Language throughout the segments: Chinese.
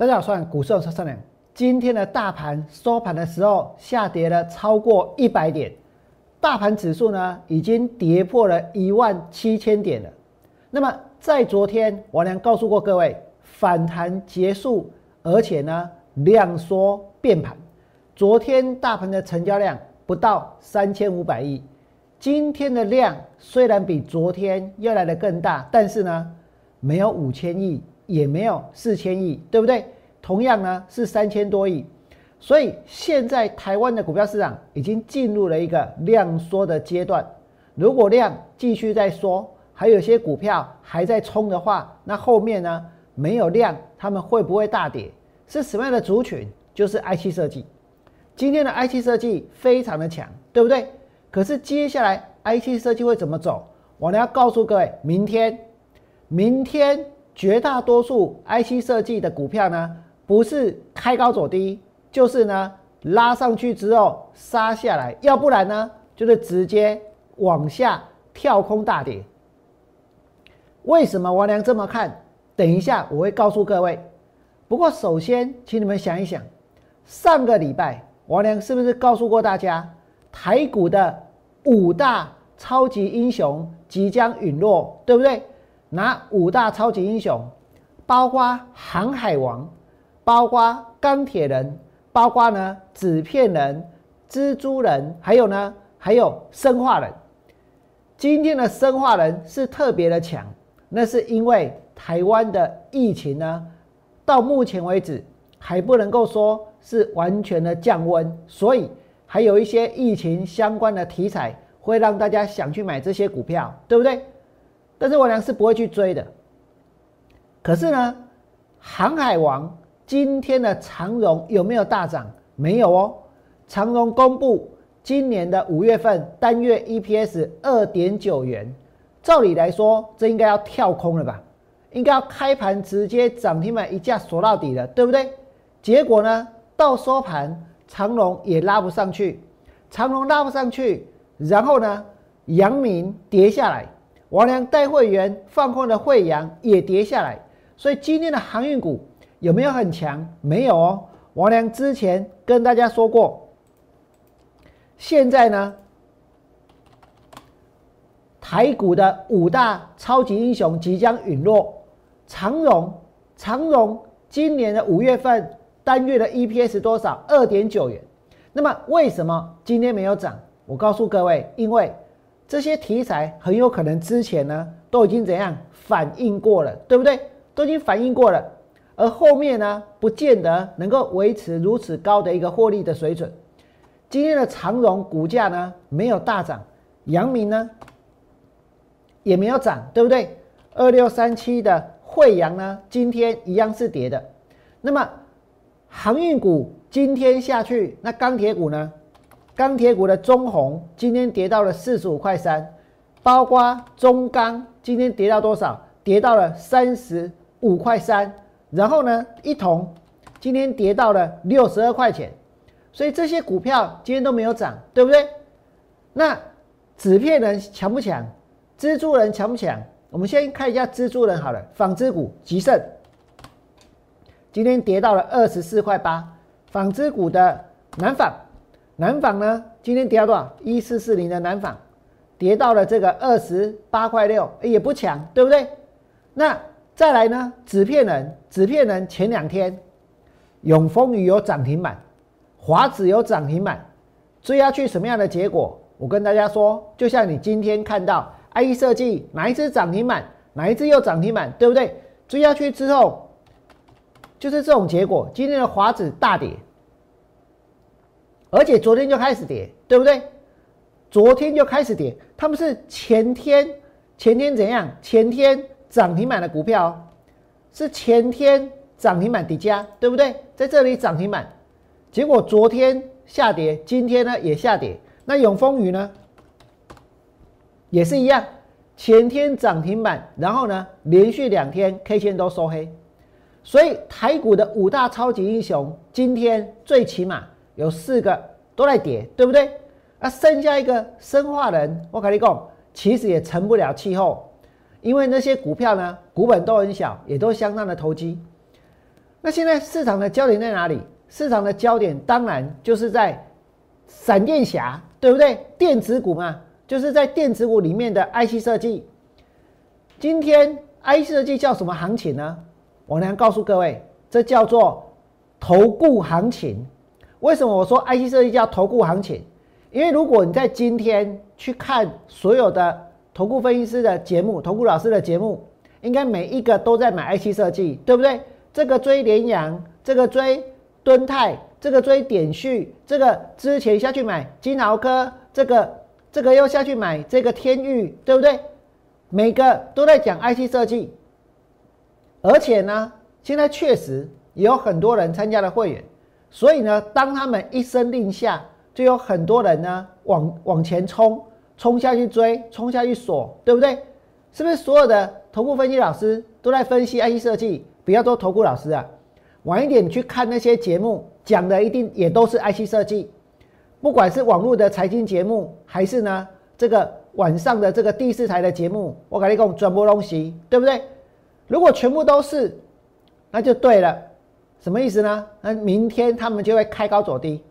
大家好，我是股市超商量。今天的大盘收盘的时候下跌了超过一百点，大盘指数呢已经跌破了一万七千点了。那么在昨天，王良告诉过各位，反弹结束，而且呢量缩变盘。昨天大盘的成交量不到三千五百亿，今天的量虽然比昨天要来的更大，但是呢没有五千亿。也没有四千亿，对不对？同样呢是三千多亿，所以现在台湾的股票市场已经进入了一个量缩的阶段。如果量继续在缩，还有些股票还在冲的话，那后面呢没有量，他们会不会大跌？是什么样的族群？就是 IC 设计。今天的 IC 设计非常的强，对不对？可是接下来 IC 设计会怎么走？我呢要告诉各位，明天，明天。绝大多数 IC 设计的股票呢，不是开高走低，就是呢拉上去之后杀下来，要不然呢就是直接往下跳空大跌。为什么王良这么看？等一下我会告诉各位。不过首先，请你们想一想，上个礼拜王良是不是告诉过大家，台股的五大超级英雄即将陨落，对不对？拿五大超级英雄，包括航海王，包括钢铁人，包括呢纸片人、蜘蛛人，还有呢还有生化人。今天的生化人是特别的强，那是因为台湾的疫情呢，到目前为止还不能够说是完全的降温，所以还有一些疫情相关的题材会让大家想去买这些股票，对不对？但是我俩是不会去追的。可是呢，航海王今天的长荣有没有大涨？没有哦。长荣公布今年的五月份单月 EPS 二点九元，照理来说，这应该要跳空了吧？应该要开盘直接涨停板一架锁到底了，对不对？结果呢，到收盘长荣也拉不上去，长荣拉不上去，然后呢，阳明跌下来。王良带会员放空的汇阳也跌下来，所以今天的航运股有没有很强？没有哦。王良之前跟大家说过，现在呢，台股的五大超级英雄即将陨落。长荣，长荣今年的五月份单月的 EPS 多少？二点九元。那么为什么今天没有涨？我告诉各位，因为。这些题材很有可能之前呢都已经怎样反应过了，对不对？都已经反应过了，而后面呢不见得能够维持如此高的一个获利的水准。今天的长荣股价呢没有大涨，阳明呢也没有涨，对不对？二六三七的惠阳呢今天一样是跌的。那么航运股今天下去，那钢铁股呢？钢铁股的中红今天跌到了四十五块三，包括中钢今天跌到多少？跌到了三十五块三。然后呢，一铜今天跌到了六十二块钱。所以这些股票今天都没有涨，对不对？那纸片人强不强？蜘蛛人强不强？我们先看一下蜘蛛人好了。纺织股吉盛今天跌到了二十四块八。纺织股的南纺。南纺呢，今天跌到多少？一四四零的南纺，跌到了这个二十八块六，也不强，对不对？那再来呢？纸片人，纸片人前两天，永丰宇有涨停板，华子有涨停板，追下去什么样的结果？我跟大家说，就像你今天看到 IE 设计哪一只涨停板，哪一只又涨停板，对不对？追下去之后，就是这种结果。今天的华子大跌。而且昨天就开始跌，对不对？昨天就开始跌，他们是前天前天怎样？前天涨停板的股票是前天涨停板底价，对不对？在这里涨停板，结果昨天下跌，今天呢也下跌。那永丰宇呢也是一样，前天涨停板，然后呢连续两天 K 线都收黑，所以台股的五大超级英雄今天最起码。有四个都在跌，对不对？啊，剩下一个生化人，我跟你讲，其实也成不了气候，因为那些股票呢，股本都很小，也都相当的投机。那现在市场的焦点在哪里？市场的焦点当然就是在闪电侠，对不对？电子股嘛，就是在电子股里面的 IC 设计。今天 IC 设计叫什么行情呢？我能告诉各位，这叫做投顾行情。为什么我说 IC 设计叫投顾行情？因为如果你在今天去看所有的投顾分析师的节目、投顾老师的节目，应该每一个都在买 IC 设计，对不对？这个追联阳，这个追敦泰，这个追点序，这个之前下去买金豪科，这个这个又下去买这个天域，对不对？每个都在讲 IC 设计，而且呢，现在确实也有很多人参加了会员。所以呢，当他们一声令下，就有很多人呢往往前冲，冲下去追，冲下去锁，对不对？是不是所有的头部分析老师都在分析 IC 设计？不要做头部老师啊，晚一点去看那些节目，讲的一定也都是 IC 设计。不管是网络的财经节目，还是呢这个晚上的这个第四台的节目，我跟你讲转播东西，对不对？如果全部都是，那就对了。什么意思呢？那明天他们就会开高走低，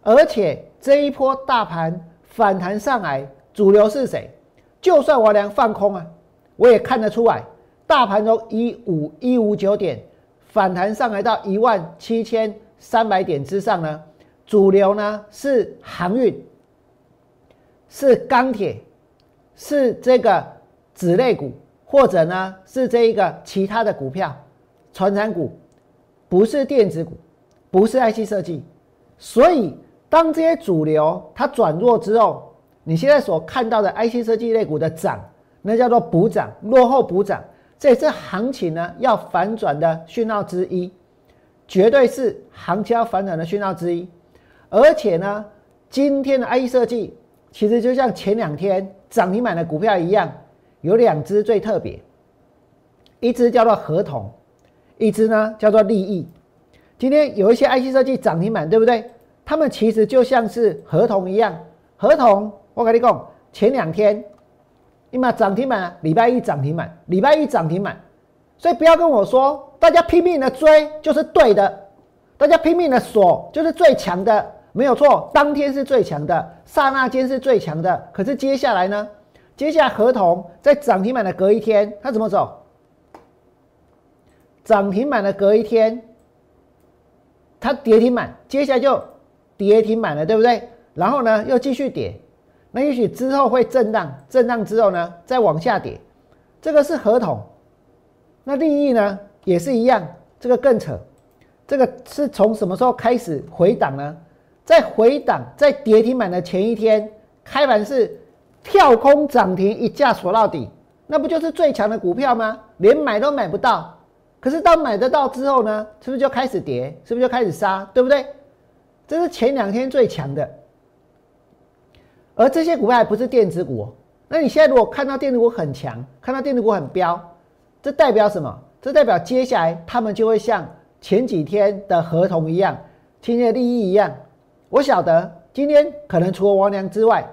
而且这一波大盘反弹上来，主流是谁？就算我俩放空啊，我也看得出来，大盘从一五一五九点反弹上来到一万七千三百点之上呢，主流呢是航运，是钢铁，是这个子类股，或者呢是这一个其他的股票，传产股。不是电子股，不是 IC 设计，所以当这些主流它转弱之后，你现在所看到的 IC 设计类股的涨，那叫做补涨，落后补涨，这也是行情呢要反转的讯号之一，绝对是行情要反转的讯号之一。而且呢，今天的 IC 设计其实就像前两天涨停板的股票一样，有两只最特别，一只叫做合同。一只呢叫做利益，今天有一些 IC 设计涨停板，对不对？他们其实就像是合同一样，合同我跟你讲，前两天你嘛涨停板，礼拜一涨停板，礼拜一涨停板，所以不要跟我说大家拼命的追就是对的，大家拼命的锁就是最强的，没有错，当天是最强的，刹那间是最强的，可是接下来呢？接下来合同在涨停板的隔一天，它怎么走？涨停板的隔一天，它跌停板，接下来就跌停板了，对不对？然后呢，又继续跌，那也许之后会震荡，震荡之后呢，再往下跌。这个是合同，那利益呢也是一样，这个更扯。这个是从什么时候开始回档呢？在回档，在跌停板的前一天，开盘是跳空涨停，一架锁到底，那不就是最强的股票吗？连买都买不到。可是当买得到之后呢，是不是就开始跌？是不是就开始杀？对不对？这是前两天最强的，而这些股票还不是电子股。那你现在如果看到电子股很强，看到电子股很飙，这代表什么？这代表接下来他们就会像前几天的合同一样，今天的利益一样。我晓得今天可能除了王良之外，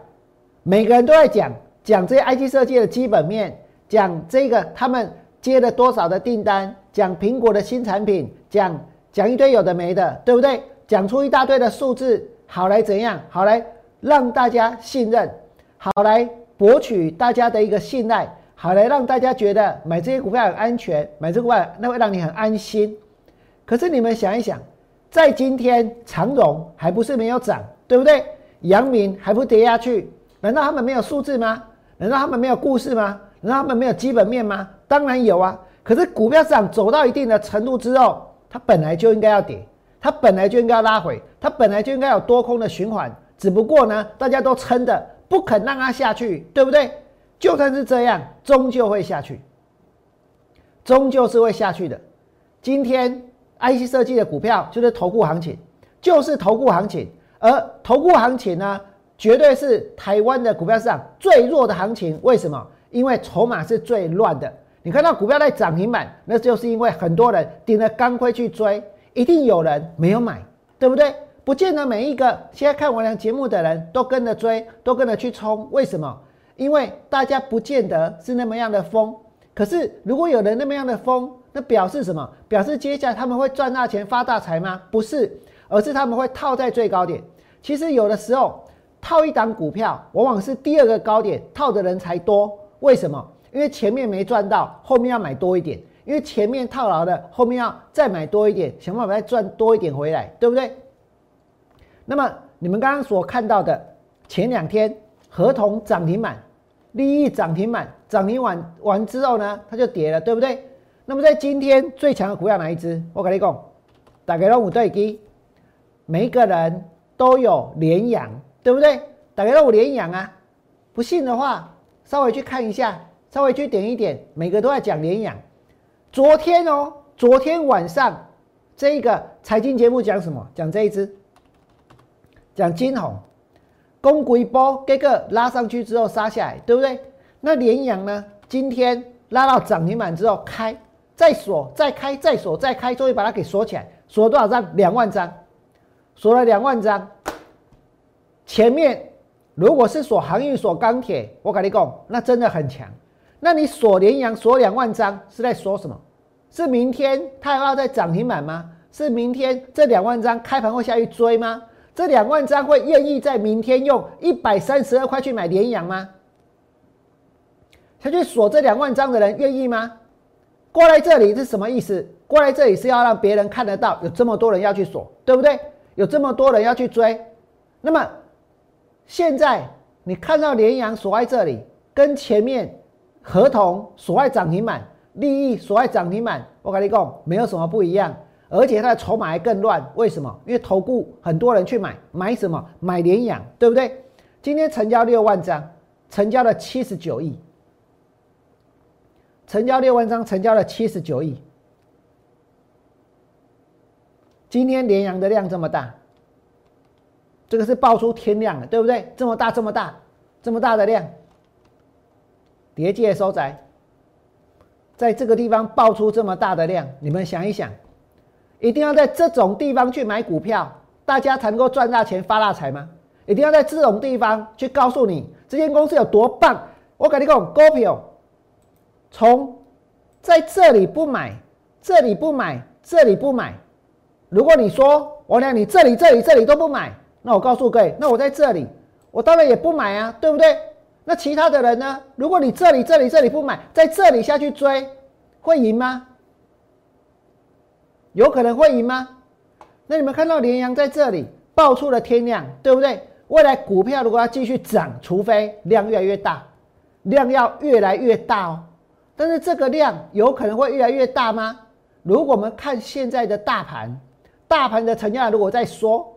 每个人都在讲讲这些 IT 设计的基本面，讲这个他们接了多少的订单。讲苹果的新产品，讲讲一堆有的没的，对不对？讲出一大堆的数字，好来怎样？好来让大家信任，好来博取大家的一个信赖，好来让大家觉得买这些股票很安全，买这股票那会让你很安心。可是你们想一想，在今天长荣还不是没有涨，对不对？阳明还不跌下去？难道他们没有数字吗？难道他们没有故事吗？难道他们没有基本面吗？当然有啊。可是股票市场走到一定的程度之后，它本来就应该要跌，它本来就应该要拉回，它本来就应该有多空的循环。只不过呢，大家都撑着不肯让它下去，对不对？就算是这样，终究会下去，终究是会下去的。今天 IC 设计的股票就是投顾行情，就是投顾行情，而投顾行情呢，绝对是台湾的股票市场最弱的行情。为什么？因为筹码是最乱的。你看到股票在涨停板，那就是因为很多人顶着钢盔去追，一定有人没有买，对不对？不见得每一个现在看我俩节目的人都跟着追，都跟着去冲。为什么？因为大家不见得是那么样的疯，可是如果有人那么样的疯，那表示什么？表示接下来他们会赚大钱发大财吗？不是，而是他们会套在最高点。其实有的时候套一档股票，往往是第二个高点套的人才多。为什么？因为前面没赚到，后面要买多一点。因为前面套牢的，后面要再买多一点，想办法再赚多一点回来，对不对？那么你们刚刚所看到的，前两天合同涨停板，利益涨停板，涨停完完之后呢，它就跌了，对不对？那么在今天最强的股票哪一只？我跟你讲，打开龙五对一，每一个人都有连阳，对不对？打开龙五连阳啊！不信的话，稍微去看一下，稍微去点一点，每个都在讲连阳。昨天哦，昨天晚上这个财经节目讲什么？讲这一只，讲金红，公股一波，这个拉上去之后杀下来，对不对？那联阳呢？今天拉到涨停板之后开，再锁，再开，再锁，再开，终于把它给锁起来，锁了多少张？两万张，锁了两万张。前面如果是锁航运、锁钢铁，我跟你讲，那真的很强。那你锁连阳锁两万张是在说什么？是明天它要在涨停板吗？是明天这两万张开盘会下去追吗？这两万张会愿意在明天用一百三十二块去买连阳吗？他去锁这两万张的人愿意吗？过来这里是什么意思？过来这里是要让别人看得到有这么多人要去锁，对不对？有这么多人要去追。那么现在你看到连阳锁在这里，跟前面。合同所爱涨停板，利益所爱涨停板，我跟你讲，没有什么不一样，而且它的筹码还更乱。为什么？因为投顾很多人去买，买什么？买联养，对不对？今天成交六万张，成交了七十九亿，成交六万张，成交了七十九亿。今天联阳的量这么大，这个是爆出天量的，对不对？这么大，这么大，这么大的量。叠界收窄，在这个地方爆出这么大的量，你们想一想，一定要在这种地方去买股票，大家才能够赚大钱发大财吗？一定要在这种地方去告诉你这间公司有多棒。我跟你讲，股票从在这里不买，这里不买，这里不买。如果你说我俩你这里、这里、这里都不买，那我告诉各位，那我在这里，我当然也不买啊，对不对？那其他的人呢？如果你这里、这里、这里不买，在这里下去追，会赢吗？有可能会赢吗？那你们看到连阳在这里爆出了天量，对不对？未来股票如果要继续涨，除非量越来越大，量要越来越大哦。但是这个量有可能会越来越大吗？如果我们看现在的大盘，大盘的成交量如果在缩。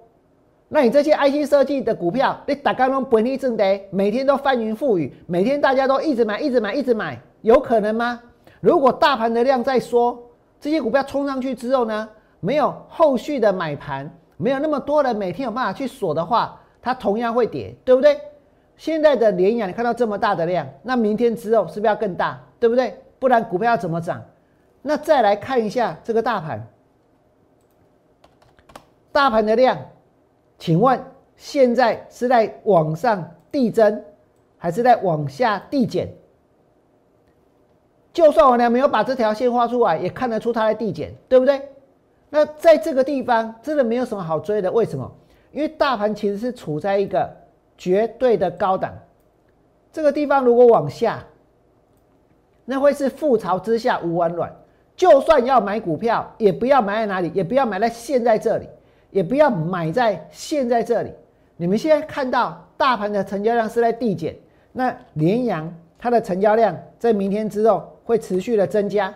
那你这些 IC 设计的股票，你打刚刚本地正的，每天都翻云覆雨，每天大家都一直买，一直买，一直买，有可能吗？如果大盘的量在缩，这些股票冲上去之后呢，没有后续的买盘，没有那么多人每天有办法去锁的话，它同样会跌，对不对？现在的连阳，你看到这么大的量，那明天之后是不是要更大，对不对？不然股票要怎么涨？那再来看一下这个大盘，大盘的量。请问现在是在往上递增，还是在往下递减？就算我俩没有把这条线画出来，也看得出它在递减，对不对？那在这个地方真的没有什么好追的，为什么？因为大盘其实是处在一个绝对的高档，这个地方如果往下，那会是覆巢之下无完卵。就算要买股票，也不要买在哪里，也不要买在现在这里。也不要买在现在这里。你们现在看到大盘的成交量是在递减，那联阳它的成交量在明天之后会持续的增加，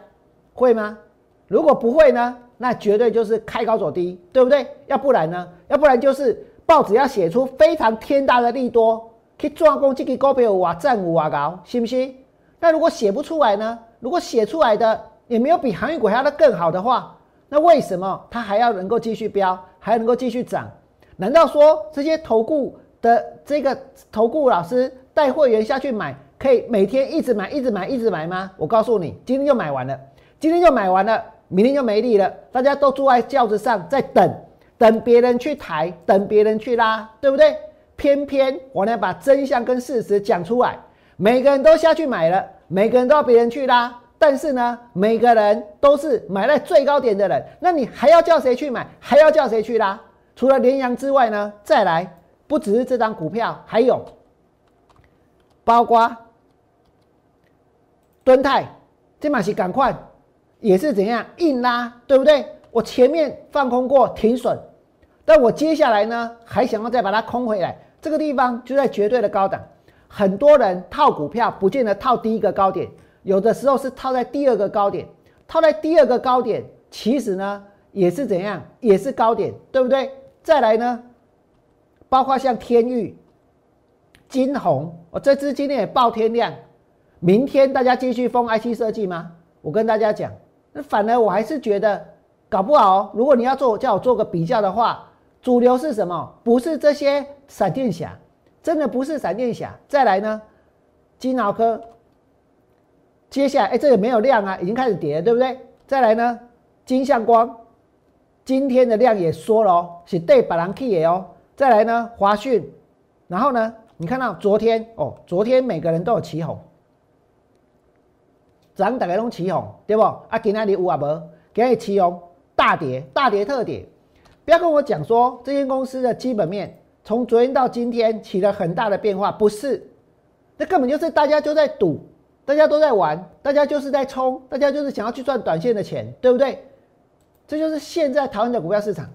会吗？如果不会呢？那绝对就是开高走低，对不对？要不然呢？要不然就是报纸要写出非常天大的利多，去壮攻这个股票哇，战五哇高，信不信？那如果写不出来呢？如果写出来的也没有比航运股还要的更好的话，那为什么它还要能够继续飙？还能够继续涨？难道说这些投顾的这个投顾老师带会员下去买，可以每天一直买、一直买、一直买吗？我告诉你，今天就买完了，今天就买完了，明天就没力了。大家都坐在轿子上在等，等别人去抬，等别人去拉，对不对？偏偏我呢把真相跟事实讲出来，每个人都下去买了，每个人都要别人去拉，但是呢，每个人都是买在最高点的人，那你还要叫谁去买？还要叫谁去拉？除了联阳之外呢，再来不只是这张股票，还有包括敦泰，这马是赶快也是怎样硬拉，对不对？我前面放空过停损，但我接下来呢，还想要再把它空回来，这个地方就在绝对的高档。很多人套股票不见得套第一个高点。有的时候是套在第二个高点，套在第二个高点，其实呢也是怎样，也是高点，对不对？再来呢，包括像天域、金红，我这支今天也爆天量，明天大家继续封 IC 设计吗？我跟大家讲，那反而我还是觉得搞不好，如果你要做叫我做个比较的话，主流是什么？不是这些闪电侠，真的不是闪电侠。再来呢，金脑科。接下来，哎，这个没有量啊，已经开始跌，对不对？再来呢，金相光今天的量也缩了哦，是对板蓝 K 也哦。再来呢，华讯，然后呢，你看到昨天哦，昨天每个人都有起哄，涨大家拢起哄，对不？啊，今天你有啊无？今天起哄，大跌，大跌特跌。不要跟我讲说这间公司的基本面从昨天到今天起了很大的变化，不是，那根本就是大家就在赌。大家都在玩，大家就是在冲，大家就是想要去赚短线的钱，对不对？这就是现在台湾的股票市场。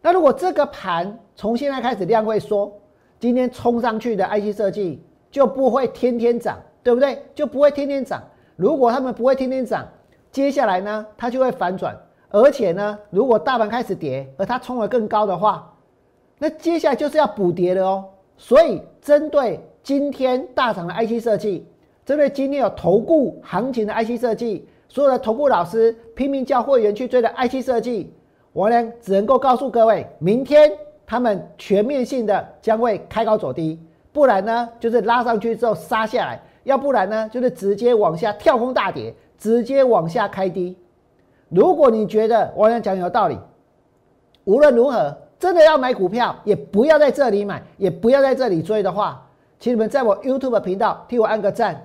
那如果这个盘从现在开始量会缩，今天冲上去的 IC 设计就不会天天涨，对不对？就不会天天涨。如果他们不会天天涨，接下来呢，它就会反转。而且呢，如果大盘开始跌，而它冲得更高的话，那接下来就是要补跌的哦。所以，针对今天大涨的 IC 设计。针对今天有投顾行情的 IC 设计，所有的投顾老师拼命叫会员去追的 IC 设计，我呢只能够告诉各位，明天他们全面性的将会开高走低，不然呢就是拉上去之后杀下来，要不然呢就是直接往下跳空大跌，直接往下开低。如果你觉得我讲讲有道理，无论如何真的要买股票，也不要在这里买，也不要在这里追的话，请你们在我 YouTube 频道替我按个赞。